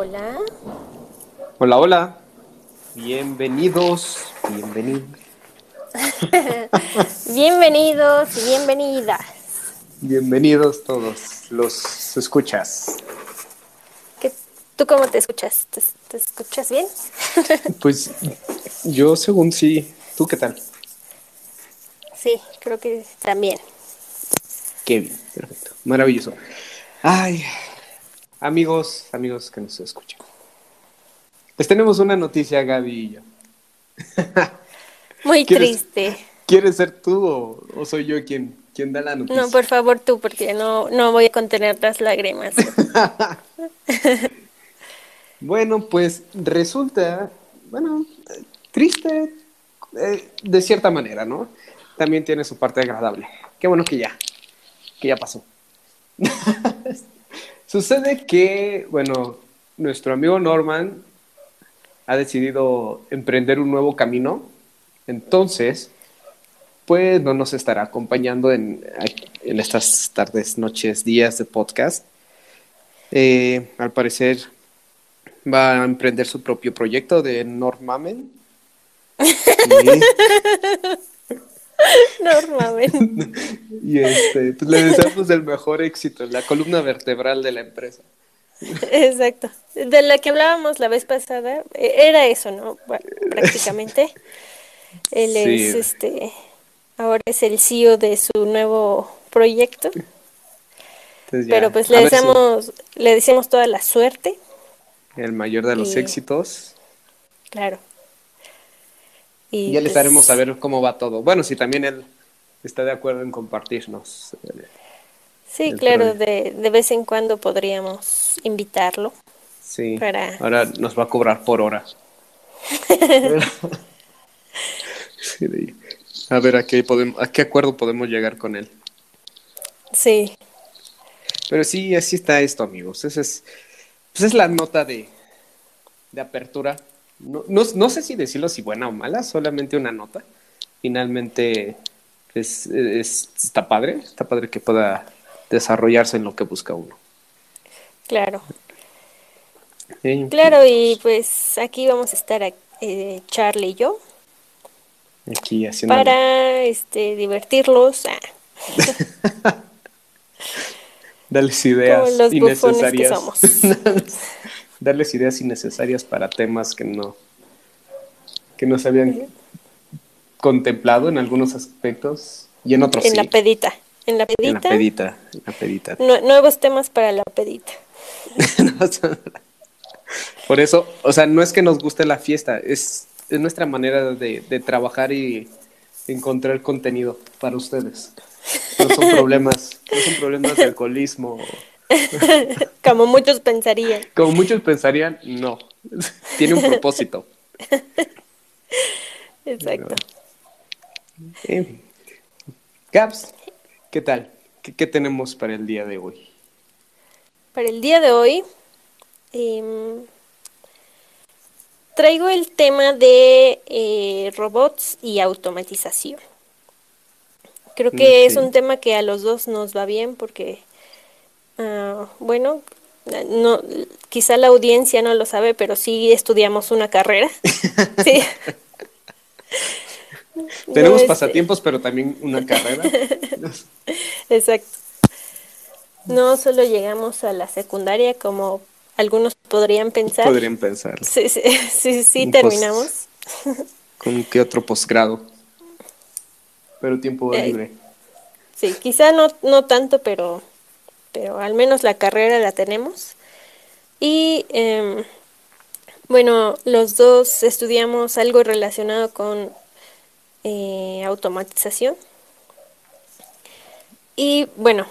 Hola. Hola, hola. Bienvenidos, bienvenidos. Bienvenidos y bienvenidas. Bienvenidos todos los escuchas. ¿Qué- ¿Tú cómo te escuchas? ¿Te, te escuchas bien? Pues yo según sí, ¿tú qué tal? Sí, creo que también. Qué bien, perfecto, maravilloso. Ay, amigos, amigos que nos escuchan. Les tenemos una noticia, Gaby y yo. Muy ¿Quieres- triste. ¿Quieres ser tú o, o soy yo quien, quien da la noticia? No, por favor tú, porque no, no voy a contener las lágrimas. Bueno, pues resulta, bueno, triste eh, de cierta manera, ¿no? También tiene su parte agradable. Qué bueno que ya, que ya pasó. Sucede que, bueno, nuestro amigo Norman ha decidido emprender un nuevo camino, entonces, pues no nos estará acompañando en, en estas tardes, noches, días de podcast. Eh, al parecer va a emprender su propio proyecto de Normamen. Normalmente. Y, este, pues le deseamos el mejor éxito, la columna vertebral de la empresa. Exacto. De la que hablábamos la vez pasada, eh, era eso, ¿no? Bueno, prácticamente. Él Sí. es este. Ahora es el CEO de su nuevo proyecto. Entonces ya, Pero pues le si deseamos, le deseamos toda la suerte. el mayor de los y- éxitos. Claro. Y ya le pues, estaremos a ver cómo va todo. Bueno, si también él está de acuerdo en compartirnos. Sí, el claro, de, de vez en cuando podríamos invitarlo. Sí, Para- ahora nos va a cobrar por hora. Sí, a ver a qué, podemos, a qué acuerdo podemos llegar con él. Sí, Pero sí, así está esto, amigos. Esa es, pues es la nota de, de apertura. No, no, no sé si decirlo si buena o mala, solamente una nota. Finalmente es, es- está padre, está padre que pueda desarrollarse en lo que busca uno. claro. Claro, y pues aquí vamos a estar eh, Charlie y yo Aquí haciendo para este divertirlos. Ah, darles ideas bufones que innecesarias. somos. darles ideas innecesarias para temas que no que no se habían contemplado en algunos aspectos y en otros en sí. la pedita. En la En la pedita. pedita, en la pedita. nue- nuevos temas para la pedita. Por eso, o sea, no es que nos guste la fiesta, es, es nuestra manera de, de trabajar y encontrar contenido para ustedes. No son problemas, no son problemas de alcoholismo. Como muchos pensarían. Como muchos pensarían, no. Tiene un propósito. Exacto. Eh, Gaps, ¿qué tal? ¿Qué, qué tenemos para el día de hoy? Para el día de hoy em, traigo el tema de eh, robots y automatización. Creo que es un tema que a los dos nos va bien porque, ah, bueno, no, quizá la audiencia no lo sabe, pero sí estudiamos una carrera. Sí. Tenemos No, este, pasatiempos, pero también una carrera. Exacto. No solo llegamos a la secundaria como algunos podrían pensar. Podrían pensar. Sí, sí, sí, terminamos. ¿Con qué otro posgrado? Pero tiempo Eh, libre. Sí, quizá no, no tanto, pero, pero al menos la carrera la tenemos. Y em, bueno, los dos estudiamos algo relacionado con eh, automatización. Y bueno,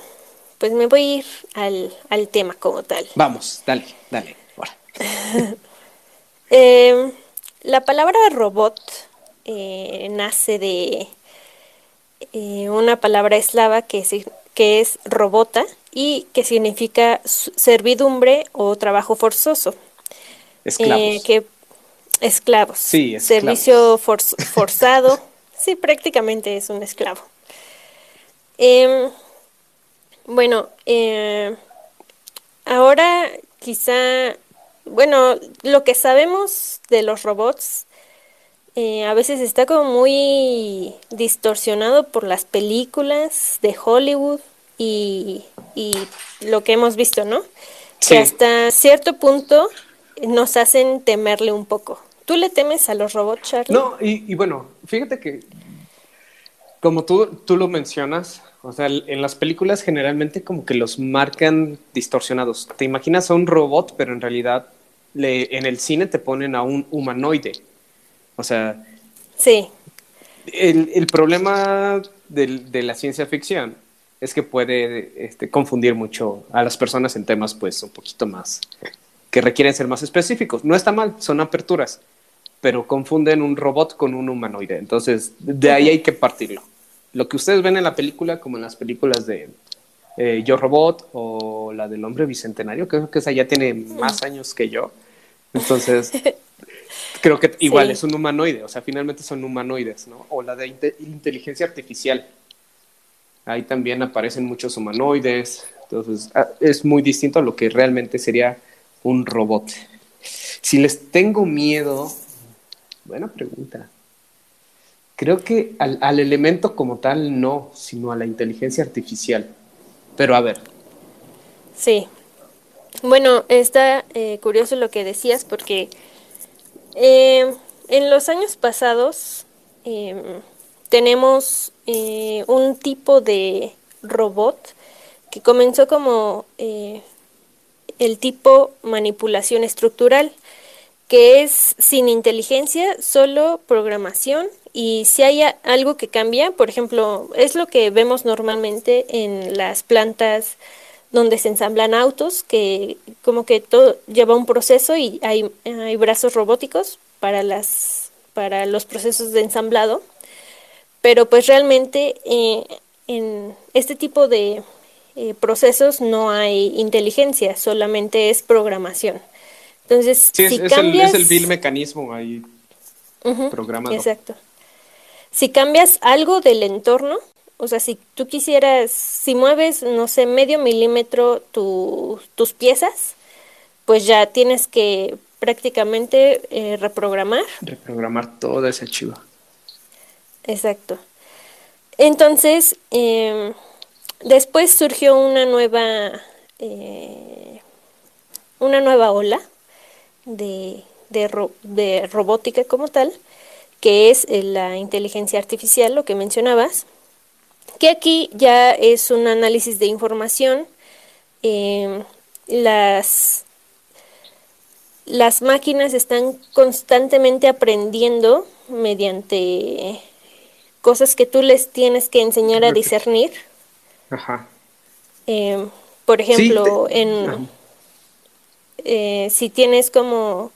pues me voy a ir al, al tema como tal. Vamos, dale, dale. ahora. Eh, la palabra robot eh, nace de eh, una palabra eslava que, que es robota y que significa servidumbre o trabajo forzoso. Esclavos. Eh, que esclavos. Sí, esclavos. Servicio forz- forzado. sí, prácticamente es un esclavo. Em, bueno, eh, ahora quizá, bueno, lo que sabemos de los robots eh, a veces está como muy distorsionado por las películas de Hollywood y, y lo que hemos visto, ¿no? Sí. Que hasta cierto punto nos hacen temerle un poco. ¿Tú le temes a los robots, Charlie? No, y, y bueno, fíjate que como tú, tú lo mencionas, o sea, en las películas generalmente como que los marcan distorsionados. Te imaginas a un robot, pero en realidad le, en el cine te ponen a un humanoide. O sea, Sí, el, el problema del- de la ciencia ficción es que puede este, confundir mucho a las personas en temas pues un poquito más que requieren ser más específicos. No está mal, son aperturas, pero confunden un robot con un humanoide. Entonces, de ahí hay que partirlo. Lo que ustedes ven en la película, como en las películas de eh, Yo Robot o la del hombre bicentenario, creo que esa ya tiene más años que yo. Entonces, creo que igual Sí. es un humanoide, o sea, finalmente son humanoides, ¿no? O la de inte- inteligencia artificial. Ahí también aparecen muchos humanoides, entonces ah, es muy distinto a lo que realmente sería un robot. Si les tengo miedo, buena pregunta. Creo que al, al elemento como tal no, sino a la inteligencia artificial. Pero a ver, sí. Bueno, está eh, curioso lo que decías porque eh, en los años pasados em, tenemos eh, un tipo de robot que comenzó como eh, el tipo manipulación estructural, que es sin inteligencia, solo programación. Y si hay algo que cambia, por ejemplo, es lo que vemos normalmente en las plantas donde se ensamblan autos, que como que todo lleva un proceso y hay, hay brazos robóticos para las para los procesos de ensamblado, pero pues realmente eh, en este tipo de eh, procesos no hay inteligencia, solamente es programación. Entonces, sí, es, si es el, cambias... es el vil mecanismo ahí programado. Exacto. Si cambias algo del entorno, o sea, si tú quisieras, si mueves, no sé, medio milímetro tu- tus piezas, pues ya tienes que prácticamente eh, reprogramar. Reprogramar todo ese archivo. Exacto. Entonces, em, después surgió una nueva, eh, una nueva ola de, de, ro- de robótica como tal, que es eh, la inteligencia artificial, lo que mencionabas, que aquí ya es un análisis de información. em, las, las máquinas están constantemente aprendiendo mediante cosas que tú les tienes que enseñar a discernir. Ajá. Eh, por Sí, ejemplo, te- en eh, si tienes como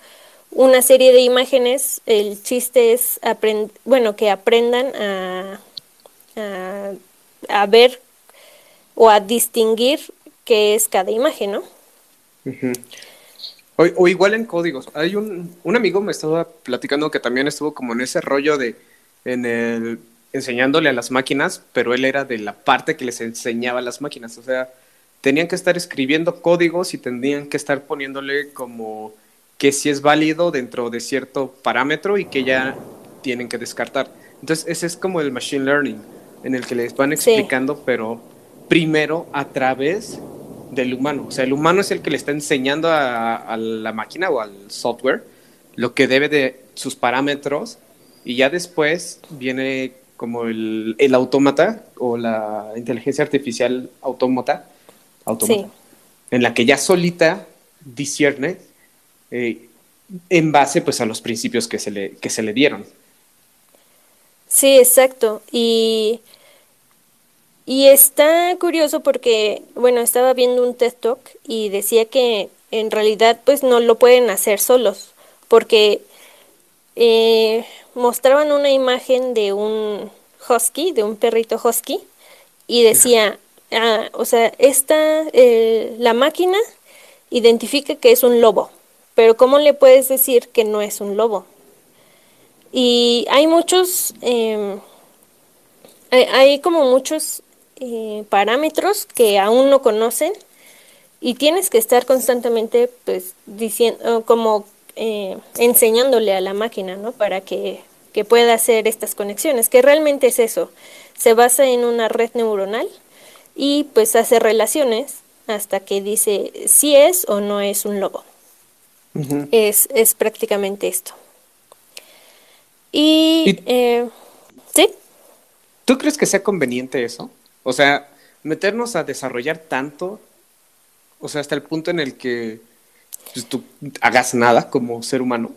una serie de imágenes, el chiste es aprend bueno, que aprendan a, a, a ver o a distinguir qué es cada imagen, ¿no? O, igual en códigos. Hay un, un amigo me estaba platicando que también estuvo como en ese rollo de en el enseñándole a las máquinas, pero él era de la parte que les enseñaba a las máquinas. O sea, tenían que estar escribiendo códigos y tendrían que estar poniéndole como que si es válido dentro de cierto parámetro y que ya tienen que descartar. Entonces, ese es como el machine learning, en el que les van Sí. explicando, pero primero a través del humano. O sea, el humano es el que le está enseñando a, a la máquina o al software lo que debe de sus parámetros y ya después viene como el, el autómata o la inteligencia artificial autómata, Sí. en la que ya solita discierne eh, en base pues a los principios que se le, que se le dieron. Sí, exacto. Y y está curioso porque, bueno, estaba viendo un TED Talk y decía que en realidad pues no lo pueden hacer solos, porque eh, mostraban una imagen de un husky, de un perrito husky, y decía, ah, o sea, esta, eh, la máquina identifica que es un lobo, pero ¿cómo le puedes decir que no es un lobo? Y hay muchos, em, hay, como muchos eh, parámetros que aún no conocen y tienes que estar constantemente pues diciendo como eh, enseñándole a la máquina no para que, que, pueda hacer estas conexiones que realmente es eso. Se basa en una red neuronal y pues hace relaciones hasta que dice si es o no es un lobo. Es, es prácticamente esto y, eh, sí ¿Tú crees que sea conveniente eso? O sea, meternos a desarrollar tanto, o sea, hasta el punto en el que pues, tú hagas nada como ser humano.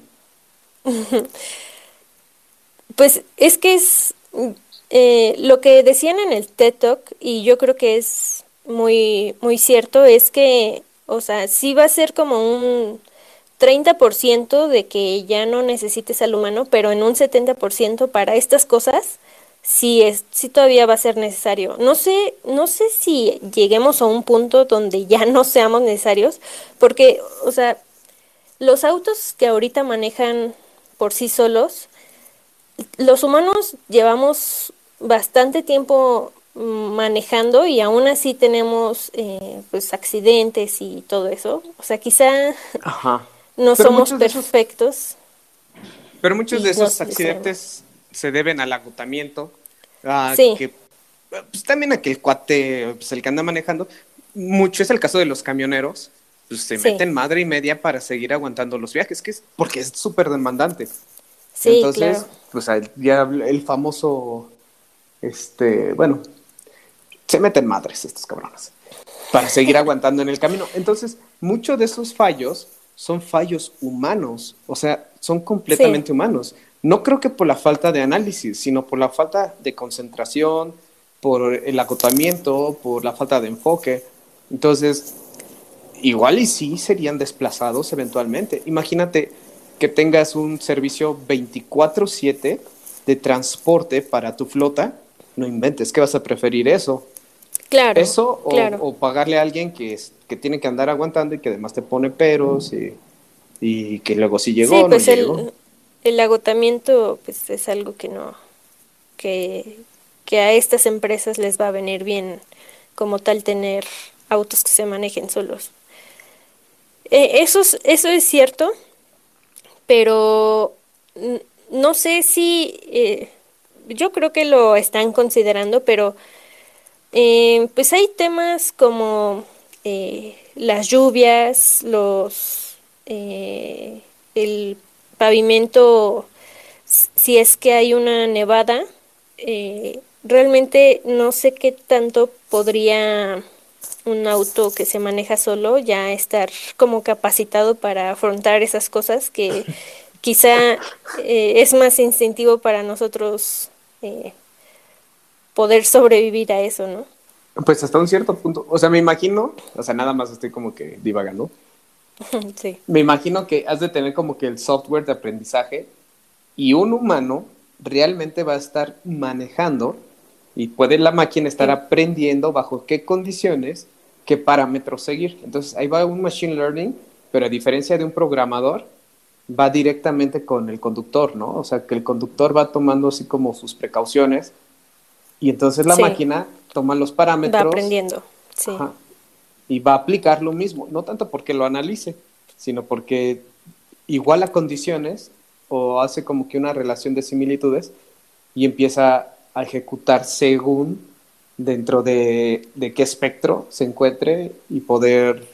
Pues es que es eh, lo que decían en el TED Talk, y yo creo que es muy, muy cierto, es que, o sea, sí va a ser como un 30% de que ya no necesites al humano, pero en un 70% para estas cosas sí es, sí todavía va a ser necesario. No sé, no sé si lleguemos a un punto donde ya no seamos necesarios, porque, o sea, los autos que ahorita manejan por sí solos, los humanos llevamos bastante tiempo manejando y aún así tenemos eh, pues accidentes y todo eso. O sea, quizá no somos perfectos. pero muchos de esos accidentes se deben al agotamiento, a que pues, también a que el cuate, pues, el que anda manejando, mucho es el caso de los camioneros, pues se meten madre y media para seguir aguantando los viajes, que es porque es súper demandante. Sí, Entonces, pues ya el famoso, este, bueno, se meten madres estos cabrones para seguir aguantando en el camino. Entonces, muchos de esos fallos son fallos humanos, o sea, son completamente humanos. No creo que por la falta de análisis, sino por la falta de concentración, por el agotamiento, por la falta de enfoque. Entonces, igual y sí serían desplazados eventualmente. Imagínate que tengas un servicio 24/7 de transporte para tu flota. No inventes, ¿qué vas a preferir eso? Claro. Eso o, claro. o pagarle a alguien que, que tiene que andar aguantando y que además te pone peros y, que luego sí llegó. Sí, pues no el, llegó. el agotamiento pues es algo que no, que, que a estas empresas les va a venir bien como tal tener autos que se manejen solos. Eh, eso, es, eso es cierto, pero no sé si, eh, yo creo que lo están considerando, pero eh, pues hay temas como eh, las lluvias, los, eh, el pavimento, si es que hay una nevada, eh, realmente no sé qué tanto podría un auto que se maneja solo ya estar como capacitado para afrontar esas cosas que quizá eh, es más instintivo para nosotros eh, poder sobrevivir a eso, ¿no? Pues hasta un cierto punto. O sea, me imagino, o sea, nada más estoy como que divagando. sí. Me imagino que has de tener como que el software de aprendizaje y un humano realmente va a estar manejando y puede la máquina estar Sí. aprendiendo bajo qué condiciones, qué parámetros seguir. Entonces ahí va un machine learning, pero a diferencia de un programador, va directamente con el conductor, ¿no? O sea, que el conductor va tomando así como sus precauciones y entonces la Sí. máquina toma los parámetros Va aprendiendo, sí. Ajá. Y va a aplicar lo mismo, no tanto porque lo analice, sino porque iguala condiciones o hace como que una relación de similitudes y empieza a ejecutar según dentro de, de qué espectro se encuentre y poder,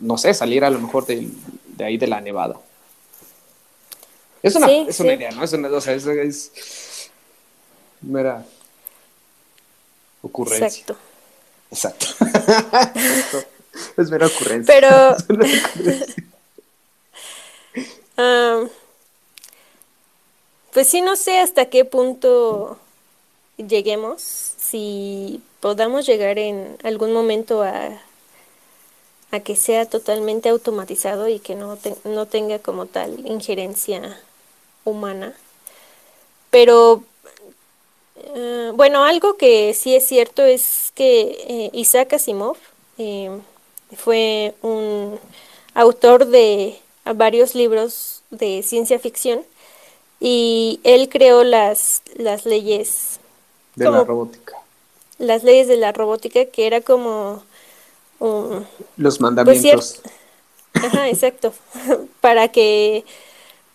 no sé, salir a lo mejor del- de, ahí de la nevada. Es una, Sí, es una sí. idea, ¿no? Es una, o sea, es, es mera ocurrencia. Exacto. Exacto. Exacto. Es mera ocurrencia. Pero, ah, pues sí, no sé hasta qué punto lleguemos. si podamos llegar en algún momento a, a que sea totalmente automatizado y que no, no tenga como tal injerencia humana. Pero eh, bueno, algo que sí es cierto es que eh, Isaac Asimov eh, fue un autor de varios libros de ciencia ficción y él creó las, las leyes de la robótica. Las leyes de la robótica que era como los pues, mandamientos. Ajá, exacto. para que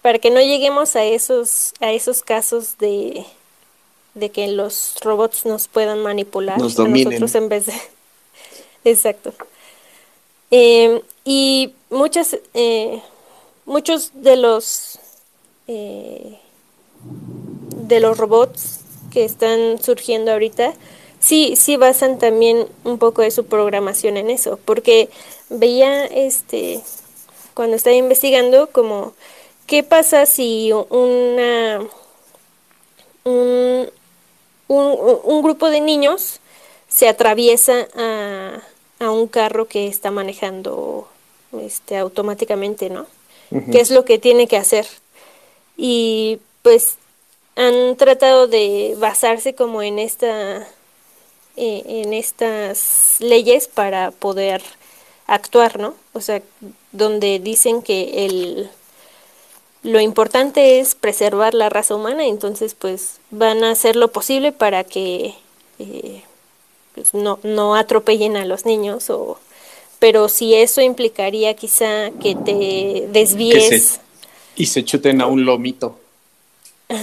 para que no lleguemos a esos a esos casos de de que los robots nos puedan manipular nos nosotros en vez de exacto. Em, y muchas eh, muchos de los eh, de los robots que están surgiendo ahorita sí, sí basan también un poco de su programación en eso, porque veía este cuando estaba investigando como qué pasa si una un, un, grupo de niños se atraviesa a, a, un carro que está manejando este automáticamente, ¿no? ¿Qué es lo que tiene que hacer? Y pues han tratado de basarse como en esta eh, en estas leyes para poder actuar, ¿no? O sea, donde dicen que el lo importante es preservar la raza humana, entonces pues van a hacer lo posible para que eh, pues, no, no atropellen a los niños o pero si eso implicaría quizá que te desvíes y se chuten a un lomito.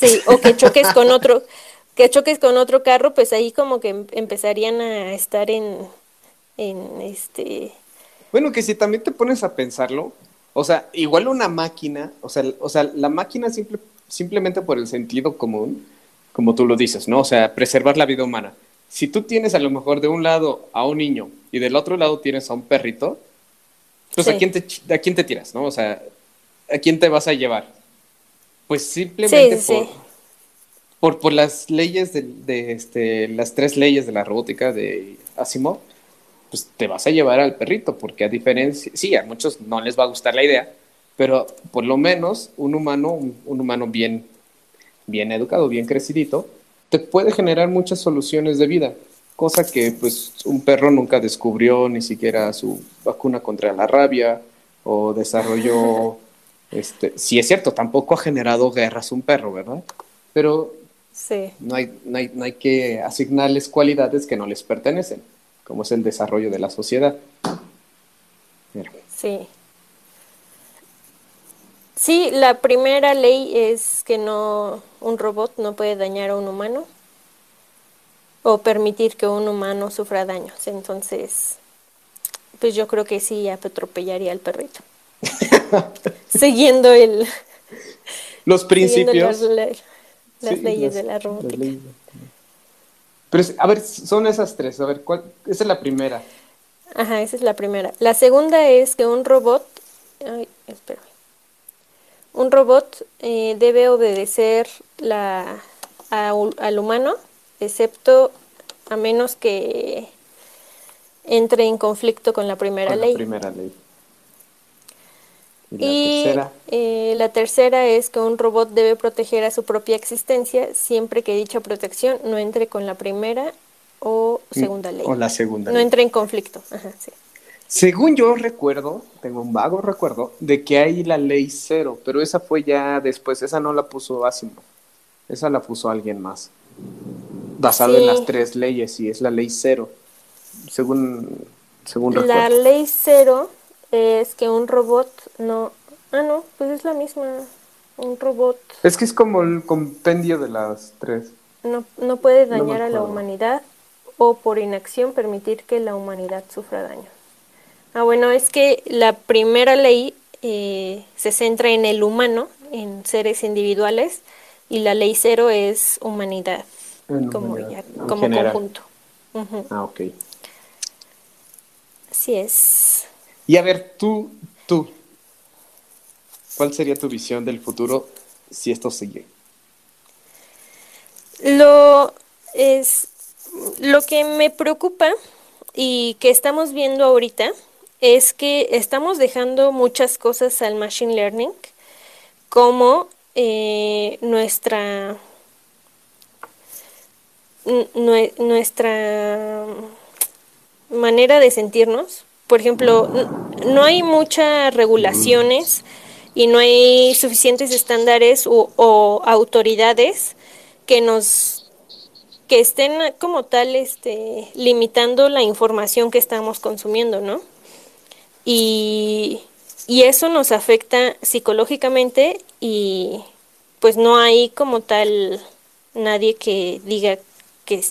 Sí, o que choques con otro que choques con otro carro, pues ahí como que em, empezarían a estar en, en este... Bueno, que si también te pones a pensarlo, o sea, igual una máquina, o sea, o sea la máquina simple, simplemente por el sentido común, como tú lo dices, ¿no? O sea, preservar la vida humana. Si tú tienes a lo mejor de un lado a un niño y del otro lado tienes a un perrito, pues ¿a, quién te, ¿a quién te tiras, no? O sea, ¿a quién te vas a llevar? Pues simplemente por, por, por las leyes de, este, las tres leyes de la robótica de Asimov, pues te vas a llevar al perrito, porque a diferencia, sí, a muchos no les va a gustar la idea, pero por lo menos un humano, un, humano bien, bien educado, bien crecidito, te puede generar muchas soluciones de vida, cosa que pues un perro nunca descubrió ni siquiera su vacuna contra la rabia o desarrolló, este, sí es cierto, tampoco ha generado guerras un perro, ¿verdad? Pero no, hay, no, hay, no hay que asignarles cualidades que no les pertenecen, como es el desarrollo de la sociedad. Sí. Sí, la primera ley es que no un robot no puede dañar a un humano o permitir que un humano sufra daños. Entonces, pues yo creo que sí atropellaría al perrito. siguiendo el los principios las leyes de la robótica. Pero, a ver, son esas tres. A ver, ¿cuál? Esa es la primera. Ajá, esa es la primera. La segunda es que un robot. Ay, espérame. Un robot eh, debe obedecer la, al humano, excepto a menos que entre en conflicto con la primera ley. La primera ley. Y, eh, la, tercera? es que un robot debe proteger a su propia existencia siempre que dicha protección no entre con la primera o mm, segunda ley. O la segunda. No entre en conflicto. Según yo recuerdo, tengo un vago recuerdo, de que hay la ley cero, pero esa fue ya después, esa no la puso Asimov, esa la puso alguien más, basado en las tres leyes, y es la ley cero, según, según recuerdo. La ley cero es que un robot no... Ah, no, pues es la misma. Un robot... Es que es como el compendio de las tres. No, no puede dañar a la humanidad o por inacción permitir que la humanidad sufra daño. Ah, bueno, es que la primera ley eh, se centra en el humano, en seres individuales, y la ley cero es humanidad, como, como conjunto. Ah, ok. Así es. Y a ver, tú, tú, ¿cuál sería tu visión del futuro si esto sigue? Lo es, lo que me preocupa y que estamos viendo ahorita es que estamos dejando muchas cosas al machine learning como eh, nuestra nuestra manera de sentirnos. Por ejemplo, no hay muchas regulaciones y no hay suficientes estándares o, autoridades que nos que estén como tal este limitando la información que estamos consumiendo, ¿no? Y, y eso nos afecta psicológicamente y pues no hay como tal nadie que diga que,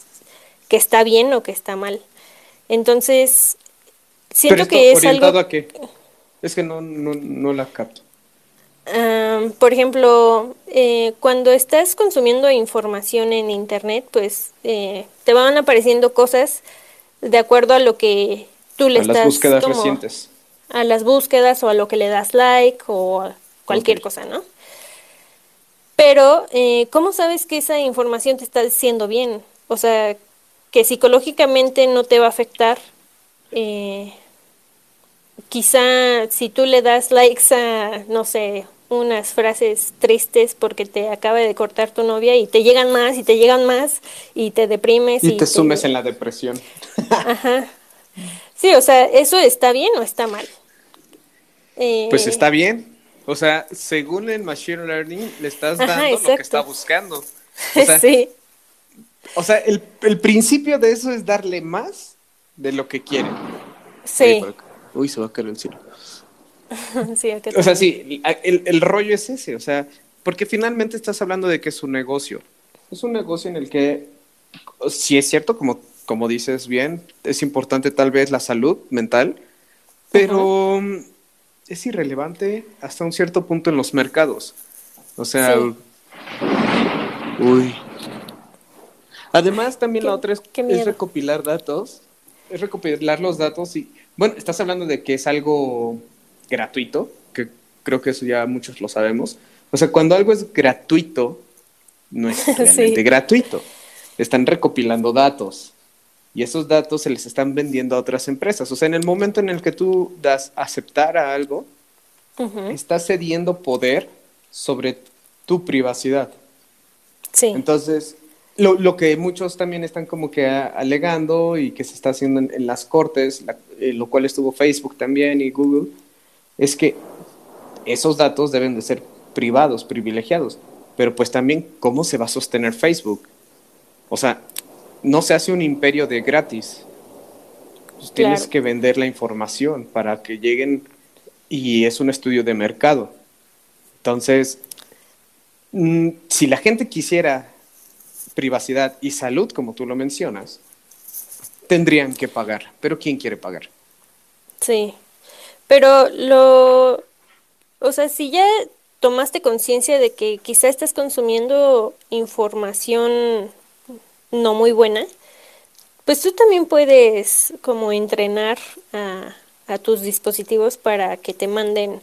que está bien o que está mal. Entonces, siento que es algo... a qué? Es que no, no, no la capto. por ejemplo, eh, cuando estás consumiendo información en Internet, pues eh, te van apareciendo cosas de acuerdo a lo que tú le estás... A las búsquedas recientes. A las búsquedas o a lo que le das like o a cualquier cosa, ¿no? Pero, eh, ¿cómo sabes que esa información te está diciendo bien? O sea, que psicológicamente no te va a afectar. Eh, quizá si tú le das likes a, no sé, unas frases tristes porque te acaba de cortar tu novia y te llegan más y te llegan más y te deprimes. Y, te, sumes en la depresión. Ajá. Sí, o sea, ¿eso está bien o está mal? pues está bien. O sea, según el Machine Learning, le estás dando lo que está buscando. O sea, sí. O sea, el, principio de eso es darle más de lo que quiere. Sí. Uy, se va a caer el cielo. sí, o sea, sí, el, el rollo es ese, o sea, porque finalmente estás hablando de que es un negocio. Es un negocio en el que, si es cierto, como, como dices bien, es importante tal vez la salud mental, pero es irrelevante hasta un cierto punto en los mercados. O sea, uy. Además, también la otra es, es, recopilar datos, es recopilar los datos y, bueno, estás hablando de que es algo gratuito, que creo que eso ya muchos lo sabemos. O sea, cuando algo es gratuito, no es realmente gratuito. Están recopilando datos y esos datos se les están vendiendo a otras empresas. O sea, en el momento en el que tú das aceptar a algo, estás cediendo poder sobre tu privacidad. Sí. Entonces, lo, lo, que muchos también están como que alegando y que se está haciendo en, las cortes, eh, lo cual estuvo Facebook también y Google, es que esos datos deben de ser privados, privilegiados. Pero pues también, ¿cómo se va a sostener Facebook? O sea, no se hace un imperio de gratis. Pues tienes que vender la información para que lleguen y es un estudio de mercado. Entonces, mm, si la gente quisiera privacidad y salud, como tú lo mencionas, tendrían que pagar. Pero ¿quién quiere pagar? Sí, pero lo, o sea, si ya tomaste conciencia de que quizá estás consumiendo información no muy buena, pues tú también puedes como entrenar a, a tus dispositivos para que te manden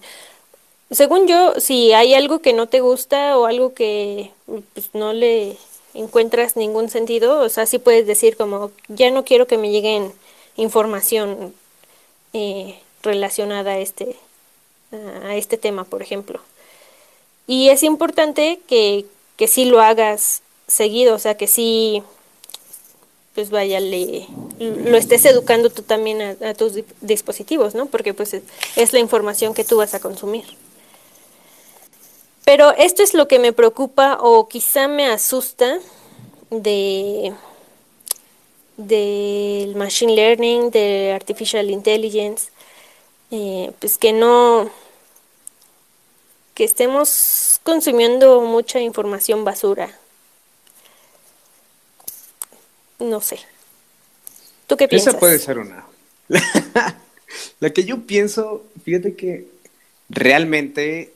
según yo, si hay algo que no te gusta o algo que pues, no le encuentras ningún sentido, o sea, sí puedes decir como, ya no quiero que me lleguen información eh, relacionada a este, a este tema, por ejemplo. Y es importante que, que sí lo hagas seguido, o sea, que sí pues vaya, le, lo estés educando tú también a, tus dispositivos, ¿no? Porque pues es, la información que tú vas a consumir. Pero esto es lo que me preocupa o quizá me asusta de del machine learning, de artificial intelligence, eh, pues que no, que estemos consumiendo mucha información basura no sé. ¿Tú qué piensas? Esa puede ser una. La que yo pienso, fíjate que realmente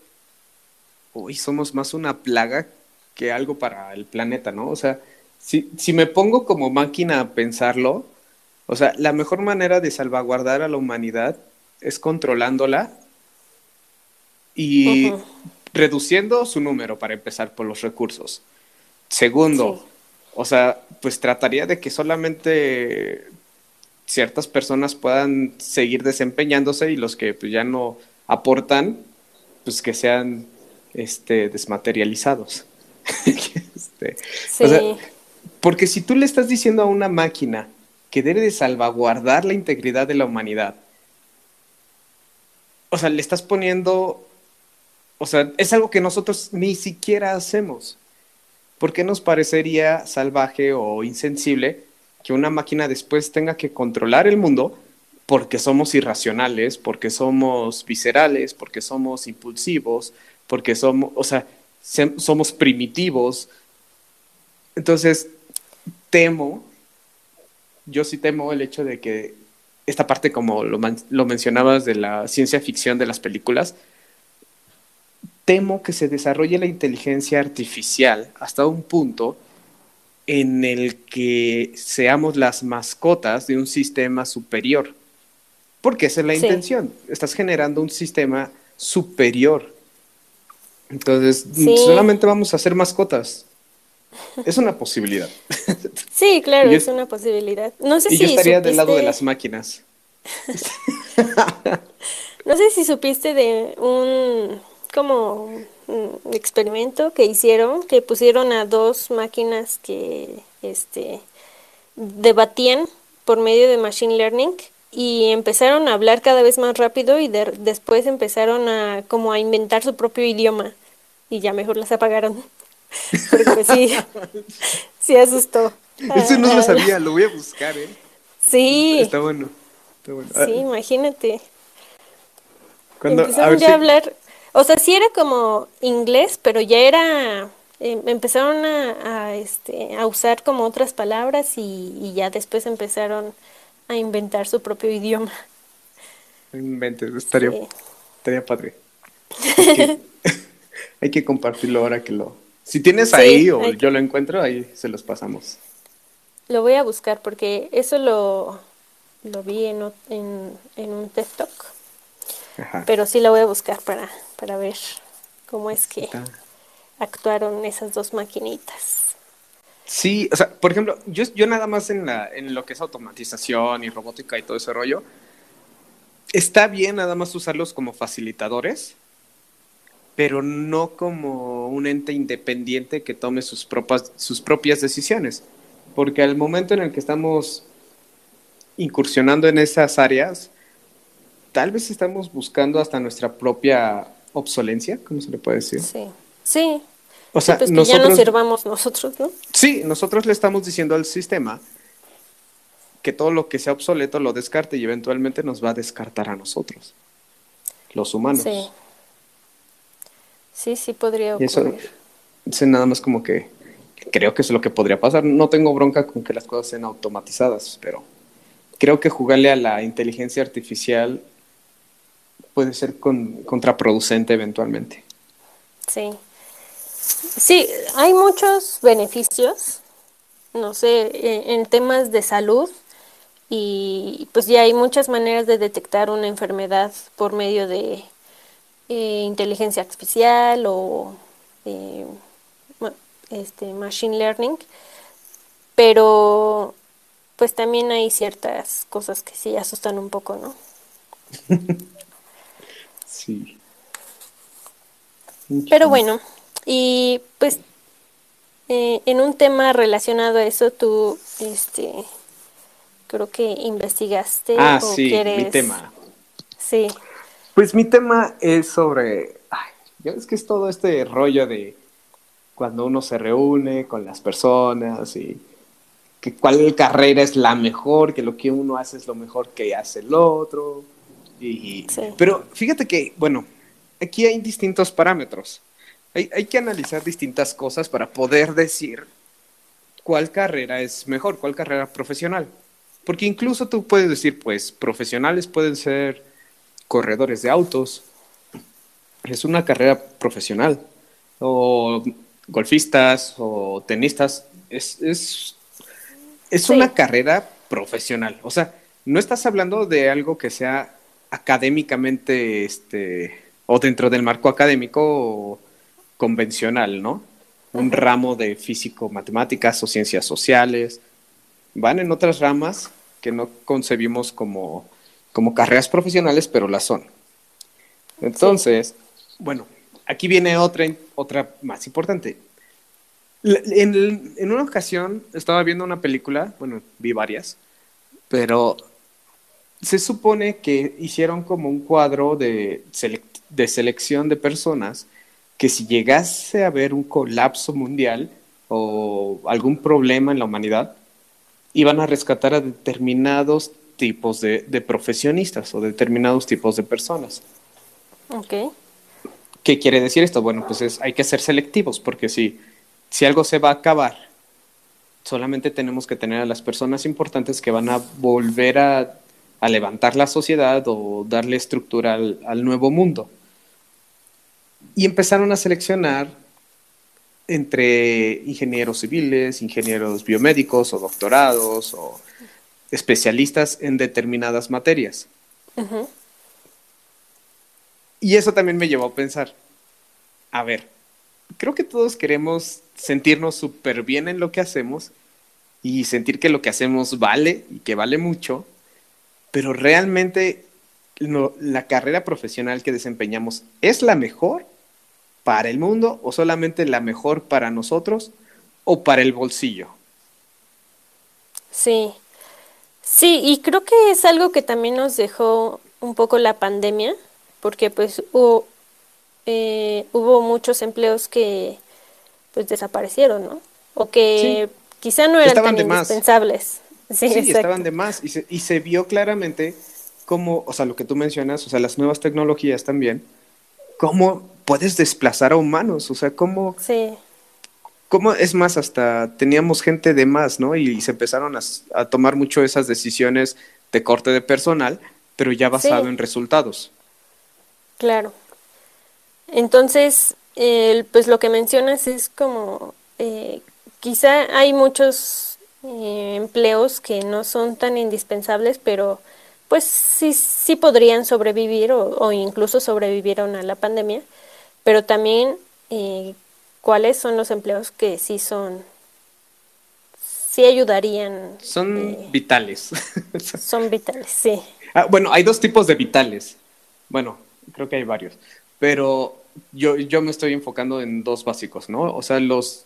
hoy somos más una plaga que algo para el planeta, ¿no? O sea, si, si me pongo como máquina a pensarlo, o sea, la mejor manera de salvaguardar a la humanidad es controlándola y reduciendo su número para empezar por los recursos. Segundo, o sea, pues trataría de que solamente ciertas personas puedan seguir desempeñándose y los que pues, ya no aportan, pues que sean este, desmaterializados. este, sí. porque si tú le estás diciendo a una máquina que debe de salvaguardar la integridad de la humanidad, o sea, le estás poniendo, o sea, es algo que nosotros ni siquiera hacemos. ¿Por qué nos parecería salvaje o insensible que una máquina después tenga que controlar el mundo porque somos irracionales, porque somos viscerales, porque somos impulsivos, porque somos, o sea, somos primitivos? Entonces, temo, yo sí temo el hecho de que esta parte, como lo, lo mencionabas de la ciencia ficción de las películas, temo que se desarrolle la inteligencia artificial hasta un punto en el que seamos las mascotas de un sistema superior. Porque esa es la intención. Estás generando un sistema superior. Entonces, solamente vamos a ser mascotas. Es una posibilidad. Sí, claro, es una posibilidad. No sé y si yo estaría del lado de las máquinas. no sé si supiste de un como un experimento que hicieron, que pusieron a dos máquinas que este debatían por medio de machine learning y empezaron a hablar cada vez más rápido y después empezaron a como a inventar su propio idioma y ya mejor las apagaron. Porque sí, sí asustó. Eso no lo sabía, lo voy a buscar, ¿eh? Sí. Está bueno. Está bueno. Sí, imagínate. Cuando, empezaron ya a hablar o sea, sí era como inglés, pero ya era, em, empezaron a, este, a usar como otras palabras y, ya después empezaron a inventar su propio idioma. Inventes, estaría, estaría padre. Hay que, compartirlo ahora que lo... Si tienes ahí o yo lo encuentro, ahí se los pasamos. Lo voy a buscar porque eso lo, lo vi en, en, en un TED Talk. Pero sí lo voy a buscar para, para ver cómo es que actuaron esas dos maquinitas. Sí, o sea, por ejemplo, yo, yo nada más en, la, en lo que es automatización y robótica y todo ese rollo, está bien nada más usarlos como facilitadores, pero no como un ente independiente que tome sus propias, sus propias decisiones. Porque al momento en el que estamos incursionando en esas áreas, tal vez estamos buscando hasta nuestra propia obsolencia, ¿cómo se le puede decir? Sí, sí. O sea, pues que ya nos sirvamos nosotros, ¿no? Sí, nosotros le estamos diciendo al sistema que todo lo que sea obsoleto lo descarte y eventualmente nos va a descartar a nosotros, los humanos. Sí. Sí, sí podría ocurrir. eso, eso nada más como que creo que es lo que podría pasar. No tengo bronca con que las cosas sean automatizadas, pero creo que jugarle a la inteligencia artificial puede ser contraproducente eventualmente. Sí. Sí, hay muchos beneficios, no sé, en, temas de salud y pues ya hay muchas maneras de detectar una enfermedad por medio de eh, inteligencia artificial o eh, este machine learning, pero pues también hay ciertas cosas que sí asustan un poco, ¿no? Sí. Pero bueno, y pues eh, en un tema relacionado a eso, tú, este, creo que investigaste. Ah, sí, mi tema. Sí. Pues mi tema es sobre, ay, ya ves que es todo este rollo de cuando uno se reúne con las personas y que cuál carrera es la mejor, que lo que uno hace es lo mejor que hace el otro pero fíjate que, bueno, aquí hay distintos parámetros. Hay, hay que analizar distintas cosas para poder decir cuál carrera es mejor, cuál carrera profesional. Porque incluso tú puedes decir, pues, profesionales pueden ser corredores de autos. Es una carrera profesional. O golfistas o tenistas. Es, es, es una carrera profesional. O sea, no estás hablando de algo que sea académicamente, este, o dentro del marco académico convencional, ¿no? un ramo de físico-matemáticas o ciencias sociales. Van en otras ramas que no concebimos como, como carreras profesionales, pero las son. Entonces, bueno, aquí viene otra, otra más importante. En, en, una ocasión estaba viendo una película, bueno, vi varias, pero se supone que hicieron como un cuadro de, de selección de personas que si llegase a haber un colapso mundial o algún problema en la humanidad, iban a rescatar a determinados tipos de, de profesionistas o determinados tipos de personas. Ok. ¿Qué quiere decir esto? Bueno, pues es, hay que ser selectivos, porque si, si algo se va a acabar, solamente tenemos que tener a las personas importantes que van a volver a, a levantar la sociedad o darle estructura al, al nuevo mundo y empezaron a seleccionar entre ingenieros civiles, ingenieros biomédicos o doctorados o especialistas en determinadas materias. Y eso también me llevó a pensar, a ver, creo que todos queremos sentirnos súper bien en lo que hacemos y sentir que lo que hacemos vale y que vale mucho, pero realmente la carrera profesional que desempeñamos es la mejor para el mundo o solamente la mejor para nosotros o para el bolsillo. Sí, sí, y creo que es algo que también nos dejó un poco la pandemia, porque pues hubo, eh, hubo muchos empleos que pues desaparecieron, ¿no? O que quizá no eran tan indispensables. Sí, estaban de más y se, y se vio claramente cómo, o sea, lo que tú mencionas, o sea, las nuevas tecnologías también, cómo puedes desplazar a humanos, o sea, cómo... Sí. ¿Cómo? Es más, hasta teníamos gente de más, ¿no? Y, se empezaron a, tomar mucho esas decisiones de corte de personal, pero ya basado en resultados. Claro. Entonces, pues lo que mencionas es como, eh, quizá hay muchos eh, empleos que no son tan indispensables, pero pues sí, sí podrían sobrevivir o, o incluso sobrevivieron a la pandemia pero también eh, cuáles son los empleos que sí son, sí ayudarían. Son eh, vitales. son vitales, sí. Ah, bueno, hay dos tipos de vitales. Bueno, creo que hay varios, pero yo, yo me estoy enfocando en dos básicos, ¿no? O sea, los,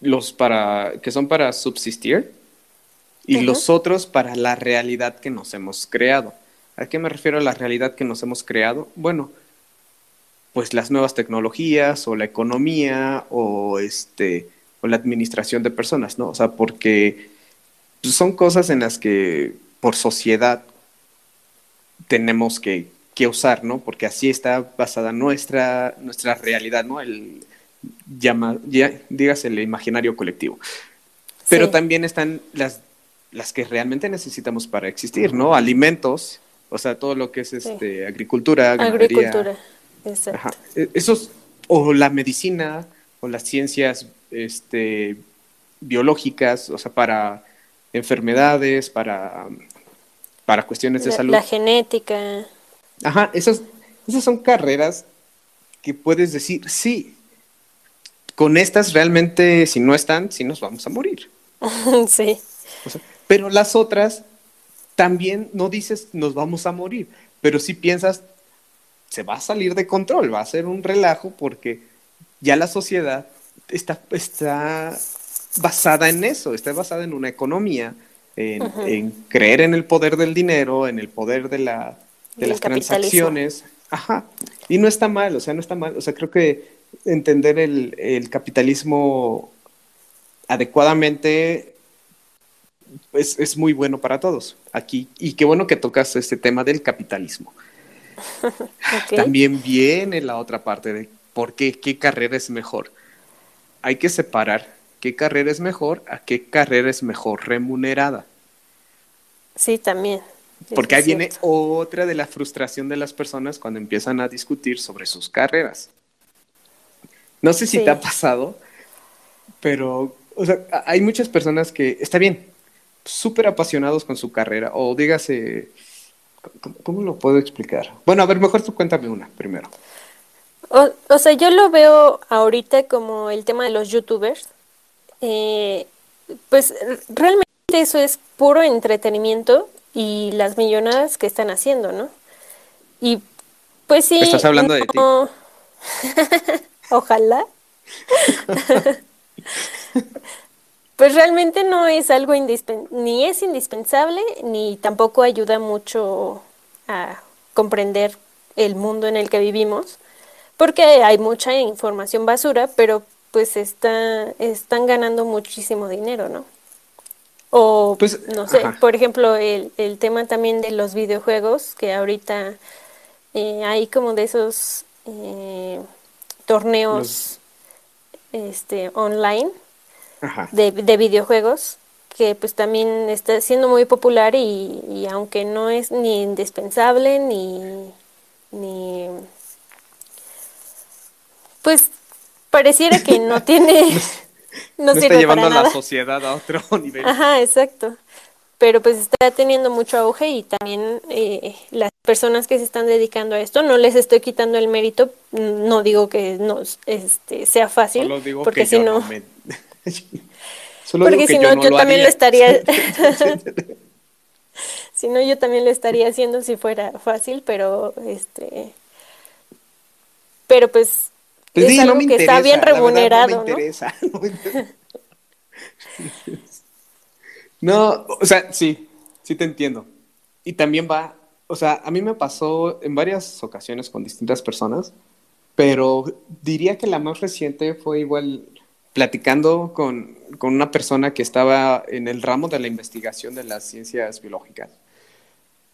los para, que son para subsistir y los otros para la realidad que nos hemos creado. ¿A qué me refiero a la realidad que nos hemos creado? Bueno, pues las nuevas tecnologías o la economía o este o la administración de personas, ¿no? O sea, porque pues, son cosas en las que por sociedad tenemos que, que, usar, ¿no? Porque así está basada nuestra, nuestra realidad, ¿no? El llama, ya, dígase el imaginario colectivo. Pero también están las, las que realmente necesitamos para existir, ¿no? Alimentos, o sea, todo lo que es este, agricultura, ganadería, agricultura e, Esos, o la medicina, o las ciencias este, biológicas, o sea, para enfermedades, para, para cuestiones de salud. La genética. Ajá, esas, esas son carreras que puedes decir, sí, con estas realmente, si no están, sí nos vamos a morir. sí. pero las otras también no dices nos vamos a morir, pero sí piensas se va a salir de control, va a ser un relajo porque ya la sociedad está, está basada en eso, está basada en una economía, en, creer en el poder del dinero, en el poder de, la, de las transacciones. Ajá. Y no está mal, o sea, no está mal. O sea, creo que entender el, el capitalismo adecuadamente es, es, muy bueno para todos aquí. Y qué bueno que tocas este tema del capitalismo. También viene la otra parte de por qué, qué carrera es mejor. Hay que separar qué carrera es mejor a qué carrera es mejor remunerada. Sí, también. Porque ahí viene otra de la frustración de las personas cuando empiezan a discutir sobre sus carreras. No sé si te ha pasado, pero o sea, hay muchas personas que, está bien, súper apasionados con su carrera, o dígase, ¿Cómo, lo puedo explicar? Bueno, a ver, mejor tú cuéntame una primero. O, o sea, yo lo veo ahorita como el tema de los youtubers. Eh, pues realmente eso es puro entretenimiento y las millonadas que están haciendo, ¿no? Y pues sí. ¿Estás hablando de ti? Ojalá. pues realmente no es algo ni es indispensable ni tampoco ayuda mucho a comprender el mundo en el que vivimos, porque hay mucha información basura, pero pues está, están ganando muchísimo dinero, ¿no? O, pues, no sé, por ejemplo, el, el, tema también de los videojuegos, que ahorita eh, hay como de esos eh, torneos este, online De, de, videojuegos, que pues también está siendo muy popular y, y aunque no es ni indispensable ni, ni pues pareciera que no tiene no, está llevando a la sociedad a otro nivel. Ajá, exacto. Pero pues está teniendo mucho auge y también eh, las personas que se están dedicando a esto, no les estoy quitando el mérito, no digo que no este, sea fácil, Solo digo porque si no... porque si no, yo, también lo estaría... si no, yo también lo estaría haciendo si fuera fácil, pero este... Pero pues pues es algo que está bien remunerado, no, me interesa, ¿no? o sea, sí, sí te entiendo. Y también va, o sea, a mí me pasó en varias ocasiones con distintas personas, pero diría que la más reciente fue igual platicando con, con una persona que estaba en el ramo de la investigación de las ciencias biológicas.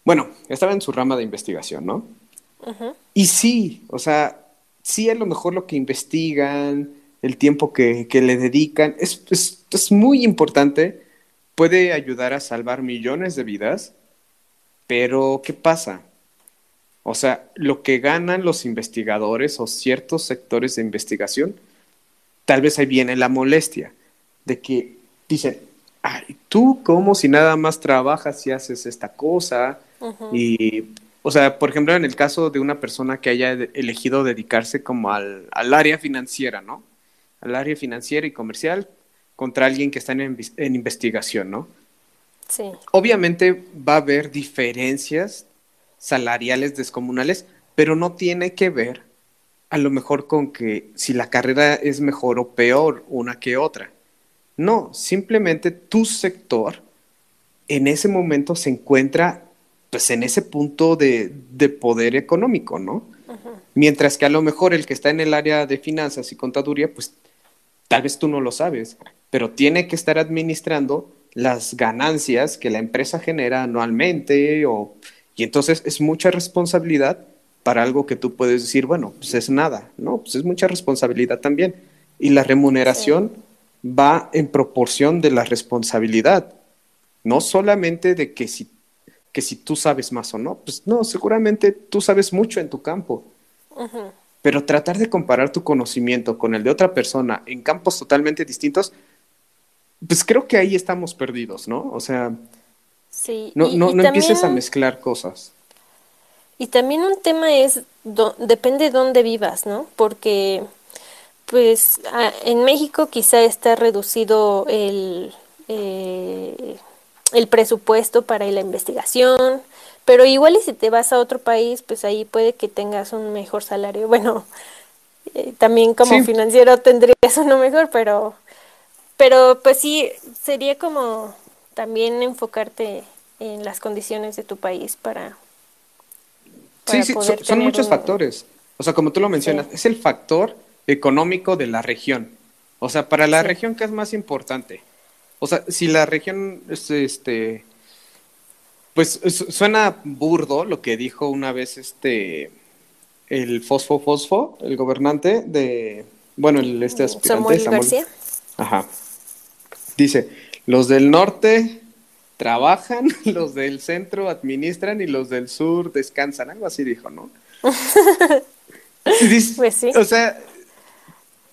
Bueno, estaba en su rama de investigación, ¿no? Y sí, o sea, sí a lo mejor lo que investigan, el tiempo que, le dedican, es, es, muy importante, puede ayudar a salvar millones de vidas, pero ¿qué pasa? O sea, lo que ganan los investigadores o ciertos sectores de investigación, tal vez ahí viene la molestia de que dicen, ay, tú como si nada más trabajas y haces esta cosa y o sea, por ejemplo, en el caso de una persona que haya elegido dedicarse como al, área financiera, ¿no? Al área financiera y comercial contra alguien que está en, en investigación, ¿no? Sí. Obviamente va a haber diferencias salariales descomunales, pero no tiene que ver a lo mejor con que si la carrera es mejor o peor una que otra. No, simplemente tu sector en ese momento se encuentra pues en ese punto de, poder económico, ¿no? Mientras que a lo mejor el que está en el área de finanzas y contaduría, pues tal vez tú no lo sabes, pero tiene que estar administrando las ganancias que la empresa genera anualmente o, y entonces es mucha responsabilidad para algo que tú puedes decir, bueno, pues es nada, ¿no? Pues es mucha responsabilidad también. Y la remuneración va en proporción de la responsabilidad, no solamente de que si que si tú sabes más o no. Pues no, seguramente tú sabes mucho en tu campo. Pero tratar de comparar tu conocimiento con el de otra persona en campos totalmente distintos, pues creo que ahí estamos perdidos, ¿no? O sea, sí. no, no, no empieces a mezclar cosas. Y también un tema es, depende de dónde vivas, ¿no? Porque, pues, en México quizá está reducido el... Eh, el presupuesto para la investigación, pero igual y si te vas a otro país, pues ahí puede que tengas un mejor salario. Bueno, eh, también como financiero tendrías uno mejor, pero, pero pues sí, sería como también enfocarte en las condiciones de tu país para... sí, sí, son, muchos factores. O sea, como tú lo mencionas, es el factor económico de la región. O sea, para la región, ¿qué es más importante? O sea, si la región, este, pues suena burdo lo que dijo una vez este, el Fosfo Fosfo, el gobernante de, bueno, el este mm, aspirante. Samuel, García. Ajá. Dice, los del norte trabajan, los del centro administran y los del sur descansan, algo así dijo, ¿no? pues sí. O sea,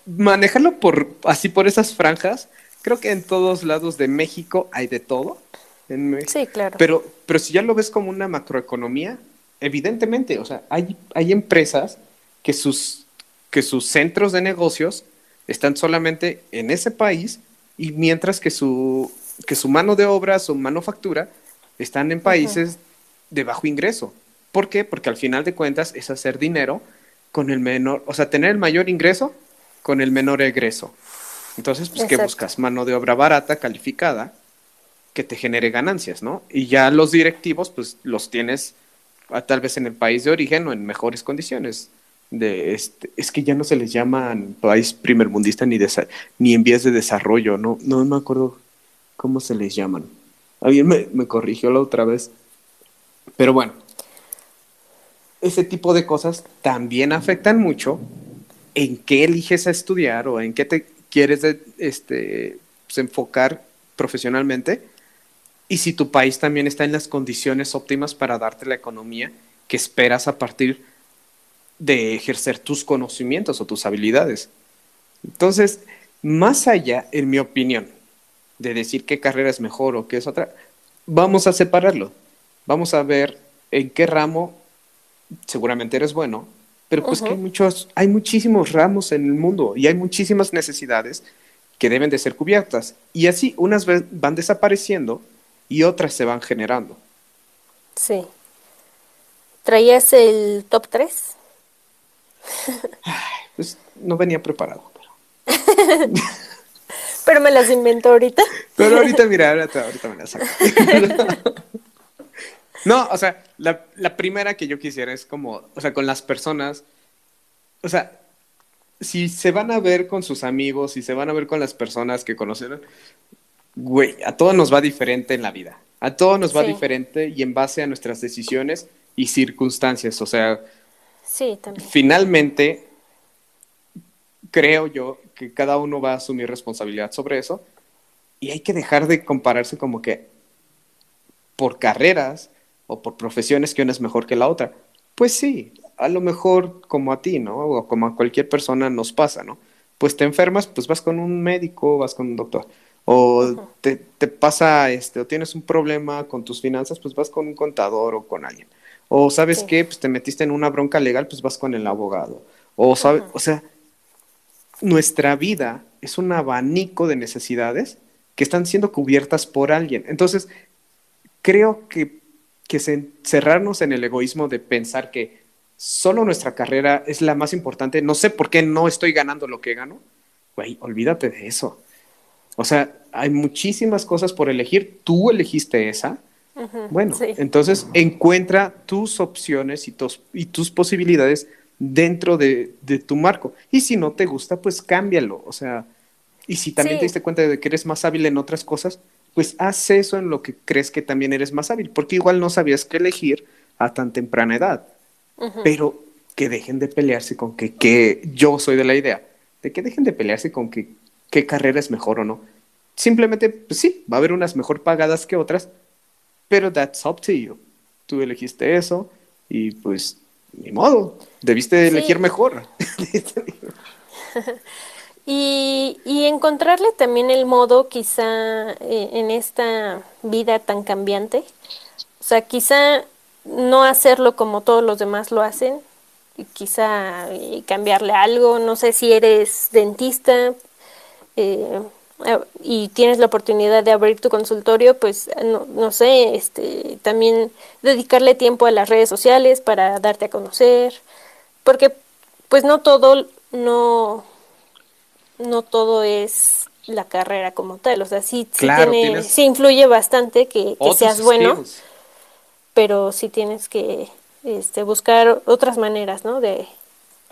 manejarlo por así por esas franjas creo que en todos lados de México hay de todo. sí, claro. Pero, pero si ya lo ves como una macroeconomía, evidentemente, o sea, hay, hay empresas que sus que sus centros de negocios están solamente en ese país y mientras que su, que su mano de obra, su manufactura, están en países de bajo ingreso. ¿Por qué? Porque al final de cuentas es hacer dinero con el menor, o sea, tener el mayor ingreso con el menor egreso. Entonces, pues, ¿qué buscas? Mano de obra barata, calificada, que te genere ganancias, ¿no? Y ya los directivos, pues, los tienes ah, tal vez en el país de origen o en mejores condiciones. De este, es que ya no se les llaman país primermundista ni, ni en vías de desarrollo, ¿no? No me acuerdo cómo se les llaman. Alguien me, me corrigió la otra vez. Pero bueno, ese tipo de cosas también afectan mucho en qué eliges a estudiar o en qué te quieres este, pues, enfocar profesionalmente y si tu país también está en las condiciones óptimas para darte la economía que esperas a partir de ejercer tus conocimientos o tus habilidades. Entonces, más allá, en mi opinión, de decir qué carrera es mejor o qué es otra, vamos a separarlo. Vamos a ver en qué ramo seguramente eres bueno, pero pues que hay muchos, hay muchísimos ramos en el mundo y hay muchísimas necesidades que deben de ser cubiertas. Y así unas van desapareciendo y otras se van generando. Sí. ¿Traías el top 3? pues no venía preparado, pero. pero me las invento ahorita. pero ahorita, mira, ahorita, ahorita me las saco. No, o sea, la, la, primera que yo quisiera es como, o sea, con las personas, o sea, si se van a ver con sus amigos, si se van a ver con las personas que conocieron, güey, a todos nos va diferente en la vida. A todos nos va diferente y en base a nuestras decisiones y circunstancias. O sea, sí, también. finalmente, creo yo que cada uno va a asumir responsabilidad sobre eso y hay que dejar de compararse como que por carreras o por profesiones que una es mejor que la otra. Pues sí, a lo mejor como a ti, ¿no? O como a cualquier persona nos pasa, ¿no? Pues te enfermas, pues vas con un médico, vas con un doctor. O te, te, pasa, este, o tienes un problema con tus finanzas, pues vas con un contador o con alguien. O sabes qué, pues te metiste en una bronca legal, pues vas con el abogado. O sabes, o sea, nuestra vida es un abanico de necesidades que están siendo cubiertas por alguien. Entonces, creo que que cerrarnos en el egoísmo de pensar que solo nuestra carrera es la más importante, no sé por qué no estoy ganando lo que gano, güey, olvídate de eso. O sea, hay muchísimas cosas por elegir, tú elegiste esa. bueno, entonces encuentra tus opciones y tus, y tus posibilidades dentro de, tu marco. Y si no te gusta, pues cámbialo. O sea, y si también te diste cuenta de que eres más hábil en otras cosas, pues haz eso en lo que crees que también eres más hábil, porque igual no sabías qué elegir a tan temprana edad. Pero que dejen de pelearse con que, que yo soy de la idea, de que dejen de pelearse con que qué carrera es mejor o no. Simplemente, pues sí, va a haber unas mejor pagadas que otras, pero that's up to you. Tú elegiste eso y pues ni modo, debiste elegir mejor. Y, y encontrarle también el modo quizá eh, en esta vida tan cambiante. O sea, quizá no hacerlo como todos los demás lo hacen, y quizá eh, cambiarle algo, no sé si eres dentista eh, y tienes la oportunidad de abrir tu consultorio, pues no, no sé, este, también dedicarle tiempo a las redes sociales para darte a conocer, porque pues no todo, no, no todo es la carrera como tal, o sea, sí, sí, tiene, sí influye bastante que, seas bueno, pero sí tienes que este, buscar otras maneras, ¿no? De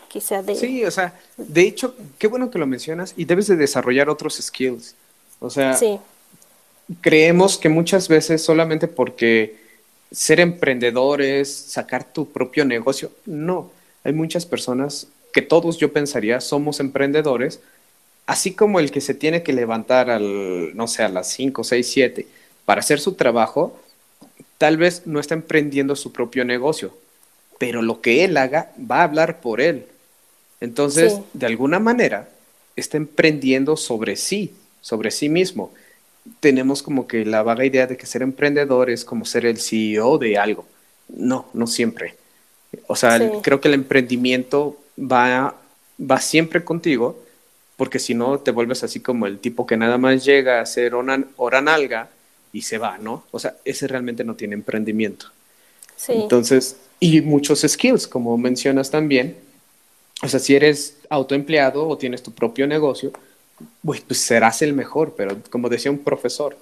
quizá de... Sí, o sea, de hecho, qué bueno que lo mencionas y debes de desarrollar otros skills. O sea, creemos que muchas veces solamente porque ser emprendedores, sacar tu propio negocio, no. Hay muchas personas que todos yo pensaría somos emprendedores, así como el que se tiene que levantar al, no sé, a las 5, 6, 7 para hacer su trabajo, tal vez no está emprendiendo su propio negocio, pero lo que él haga va a hablar por él. Entonces, de alguna manera, está emprendiendo sobre sí, sobre sí mismo. Tenemos como que la vaga idea de que ser emprendedor es como ser el CEO de algo. No, no siempre. O sea, creo que el emprendimiento va va siempre contigo, porque si no te vuelves así como el tipo que nada más llega a hacer hora nalga y se va, ¿no? O sea, ese realmente no tiene emprendimiento. Sí. Entonces, y muchos skills, como mencionas también. O sea, si eres autoempleado o tienes tu propio negocio, pues, serás el mejor, pero como decía un profesor,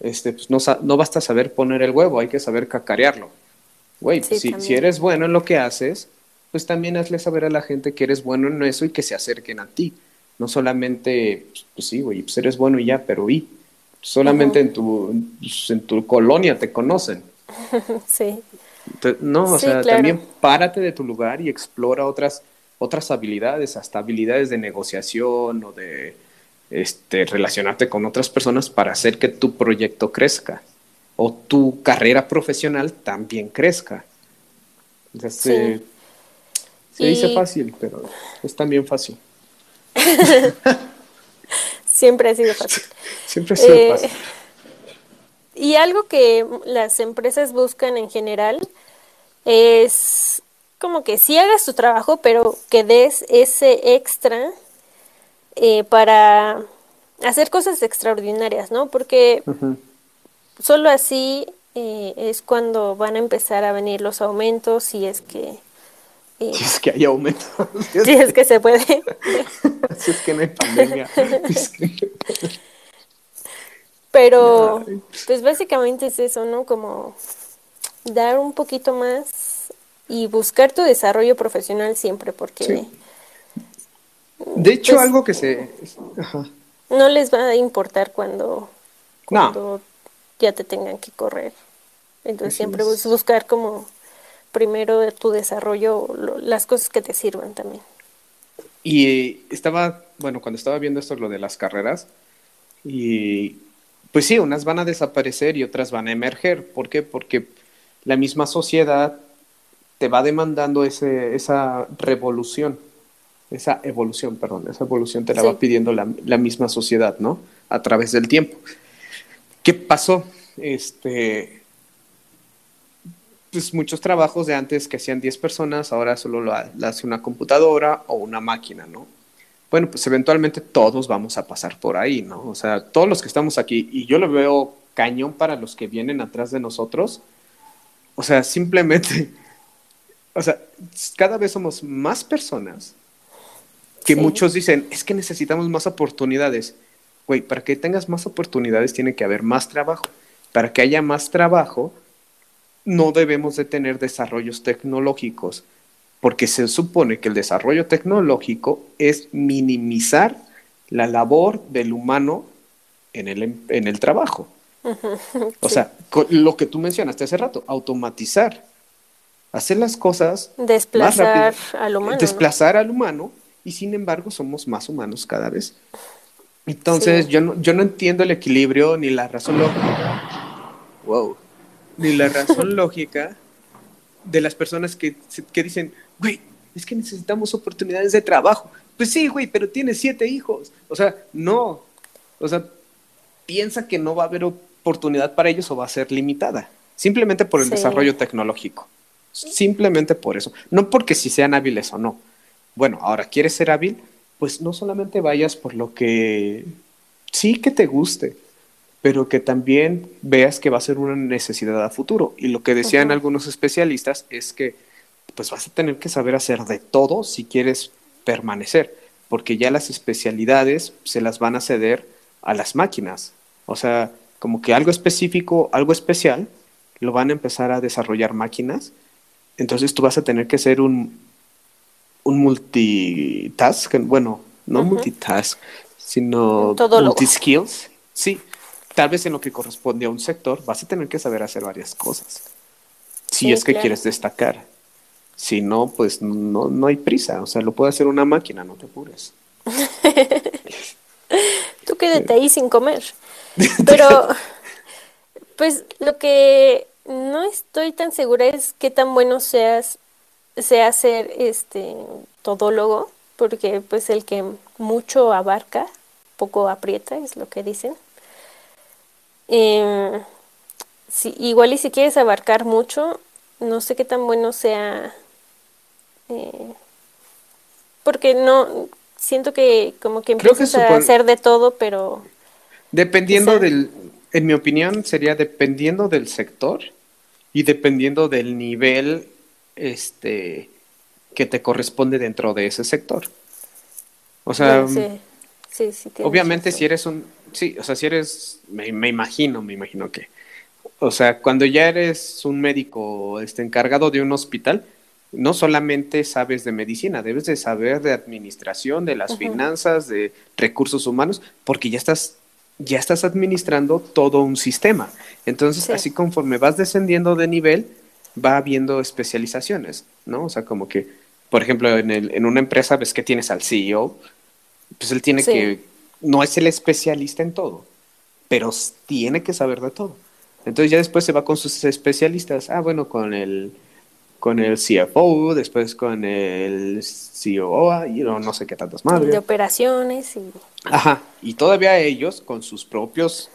este, pues no, no basta saber poner el huevo, hay que saber cacarearlo. Güey, pues si, si, eres bueno en lo que haces, pues también hazle saber a la gente que eres bueno en eso y que se acerquen a ti. No solamente, pues, pues sí, güey, pues eres bueno y ya, pero y solamente en, tu, pues, en tu colonia te conocen. sí. no, o sea, también párate de tu lugar y explora otras, otras habilidades, hasta habilidades de negociación o de este, relacionarte con otras personas para hacer que tu proyecto crezca o tu carrera profesional también crezca. se dice fácil, pero es también fácil. Siempre ha sido fácil. Siempre ha sido eh, fácil. Y algo que las empresas buscan en general es como que sí hagas tu trabajo, pero que des ese extra eh, para hacer cosas extraordinarias, ¿no? Porque solo así eh, es cuando van a empezar a venir los aumentos, si es que... Eh, si es que hay aumentos. Si es, que... se puede. si es que no hay pandemia. Pero, pues básicamente es eso, ¿no? Como dar un poquito más y buscar tu desarrollo profesional siempre, porque... De hecho, pues, algo que se... No les va a importar cuando, cuando ya te tengan que correr. Entonces siempre es. buscar como primero tu desarrollo, las cosas que te sirvan también. Y estaba, bueno, cuando estaba viendo esto, lo de las carreras, y pues sí, unas van a desaparecer y otras van a emerger. ¿Por qué? Porque la misma sociedad te va demandando ese, esa revolución esa evolución, perdón, esa evolución te la va pidiendo la, misma sociedad, ¿no? A través del tiempo. ¿Qué pasó? Este, pues muchos trabajos de antes que hacían 10 personas, ahora solo lo, hace una computadora o una máquina, ¿no? Bueno, pues eventualmente todos vamos a pasar por ahí, ¿no? O sea, todos los que estamos aquí, y yo lo veo cañón para los que vienen atrás de nosotros, o sea, simplemente, o sea, cada vez somos más personas que muchos dicen, es que necesitamos más oportunidades. Güey, para que tengas más oportunidades tiene que haber más trabajo. Para que haya más trabajo, no debemos de tener desarrollos tecnológicos, porque se supone que el desarrollo tecnológico es minimizar la labor del humano en el, en el trabajo. O sea, lo que tú mencionaste hace rato, automatizar, hacer las cosas. Desplazar al humano. Desplazar al humano y sin embargo somos más humanos cada vez. Entonces yo, no, yo no entiendo el equilibrio ni la razón lógica. Wow. Ni la razón lógica de las personas que, que dicen, güey, es que necesitamos oportunidades de trabajo. Pues sí, güey, pero tienes siete hijos. O sea, no. O sea, piensa que no va a haber oportunidad para ellos o va a ser limitada. Simplemente por el desarrollo tecnológico. Simplemente por eso. No porque si sean hábiles o no. Bueno, ahora, ¿quieres ser hábil? Pues no solamente vayas por lo que sí que te guste, pero que también veas que va a ser una necesidad a futuro. Y lo que decían algunos especialistas es que pues vas a tener que saber hacer de todo si quieres permanecer, porque ya las especialidades se las van a ceder a las máquinas. O sea, como que algo específico, algo especial, lo van a empezar a desarrollar máquinas. Entonces tú vas a tener que ser un un multitask, bueno, no multitask, sino multiskills. Sí, tal vez en lo que corresponde a un sector vas a tener que saber hacer varias cosas. Si es que quieres destacar. Si no, pues no, no hay prisa. O sea, lo puede hacer una máquina, no te apures. Tú quédate ahí sin comer. Pero, pues lo que no estoy tan segura es qué tan bueno seas sea ser este todólogo, porque pues el que mucho abarca, poco aprieta, es lo que dicen. Em, si, igual y si quieres abarcar mucho, no sé qué tan bueno sea eh, porque no siento que como que Creo que empiezas a hacer de todo, pero Dependiendo Quizá. del, en mi opinión, sería dependiendo del sector y dependiendo del nivel este, que te corresponde dentro de ese sector. O sea, bueno, sí, sí, sí tienes obviamente si eres un, sí, o sea, si eres, me, me imagino, me imagino que, o sea, cuando ya eres un médico este, encargado de un hospital, no solamente sabes de medicina, debes de saber de administración, de las finanzas, de recursos humanos, porque ya estás, ya estás administrando todo un sistema. Entonces, Sí. así conforme vas descendiendo de nivel, va habiendo especializaciones, ¿no? O sea, como que, por ejemplo, en, el, en una empresa ves que tienes al CEO, pues él tiene Sí. que, no es el especialista en todo, pero tiene que saber de todo. Entonces ya después se va con sus especialistas, ah, bueno, con el, con el CFO, después con el COO, y no, no sé qué tantas de madres. operaciones y Ajá, y todavía ellos con sus propios,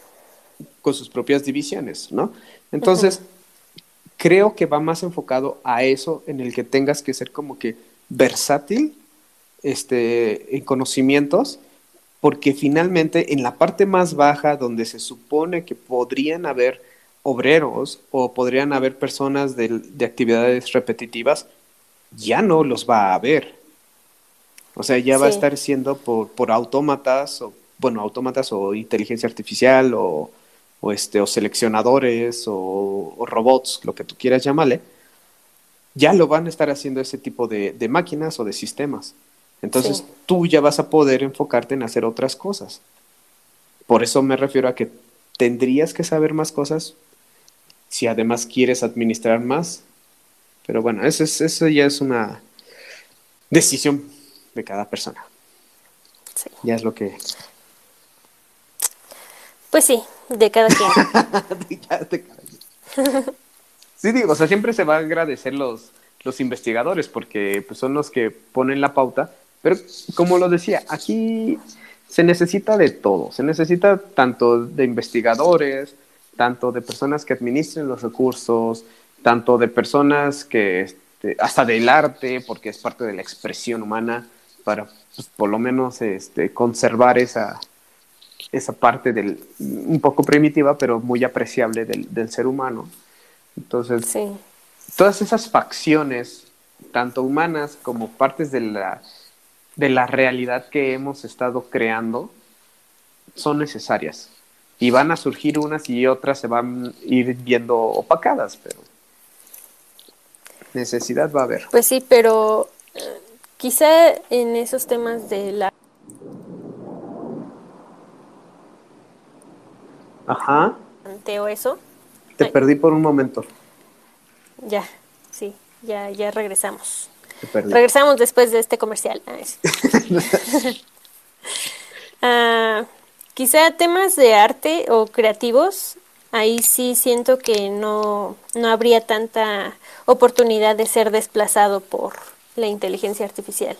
con sus propias divisiones, ¿no? Entonces, creo que va más enfocado a eso en el que tengas que ser como que versátil este, en conocimientos, porque finalmente en la parte más baja donde se supone que podrían haber obreros o podrían haber personas de, actividades repetitivas, ya no los va a haber. O sea, ya va a estar siendo por, por autómatas, o, bueno, autómatas o inteligencia artificial o, o, este, o seleccionadores o, o robots, lo que tú quieras llamarle, ya lo van a estar haciendo ese tipo de, de máquinas o de sistemas. Entonces Sí. tú ya vas a poder enfocarte en hacer otras cosas. Por eso me refiero a que tendrías que saber más cosas si además quieres administrar más. Pero bueno, eso, es, eso ya es una decisión de cada persona. sí. Ya es lo que... Pues sí, de cada quien. Ya te callas. sí, digo, o sea, siempre se va a agradecer los, los investigadores porque pues, son los que ponen la pauta. Pero como lo decía, aquí se necesita de todo. Se necesita tanto de investigadores, tanto de personas que administren los recursos, tanto de personas que, este, hasta del arte, porque es parte de la expresión humana, para pues, por lo menos este, conservar esa, esa parte del, un poco primitiva, pero muy apreciable del, del ser humano. Entonces, Sí, todas esas facciones, tanto humanas como partes de la, de la realidad que hemos estado creando, son necesarias. Y van a surgir unas y otras se van a ir viendo opacadas, pero necesidad va a haber. pues sí, pero eh, quizá en esos temas de la Ajá, o eso, te Ay. perdí por un momento. ya, sí, ya, ya regresamos. Te perdí. Regresamos después de este comercial. Ah. Ah, quizá temas de arte o creativos, ahí sí siento que no, no habría tanta oportunidad de ser desplazado por la inteligencia artificial.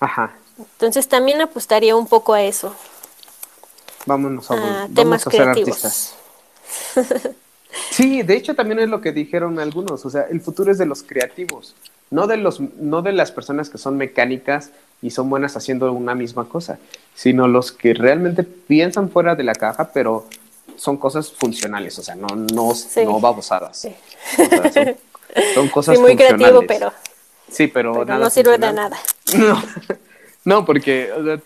Ajá, Entonces también apostaría un poco a eso, vámonos a, Ah, vamos a ser creativos. artistas. Sí, de hecho también es lo que dijeron algunos, o sea, el futuro es de los creativos, no de los no de las personas que son mecánicas y son buenas haciendo una misma cosa, sino los que realmente piensan fuera de la caja, pero son cosas funcionales, o sea, no no, Sí. no babosadas. Sí. O sea, son, son cosas Sí, muy creativo, funcionales. pero, Sí, pero, pero nada no sirve de nada. No, no, porque, o sea,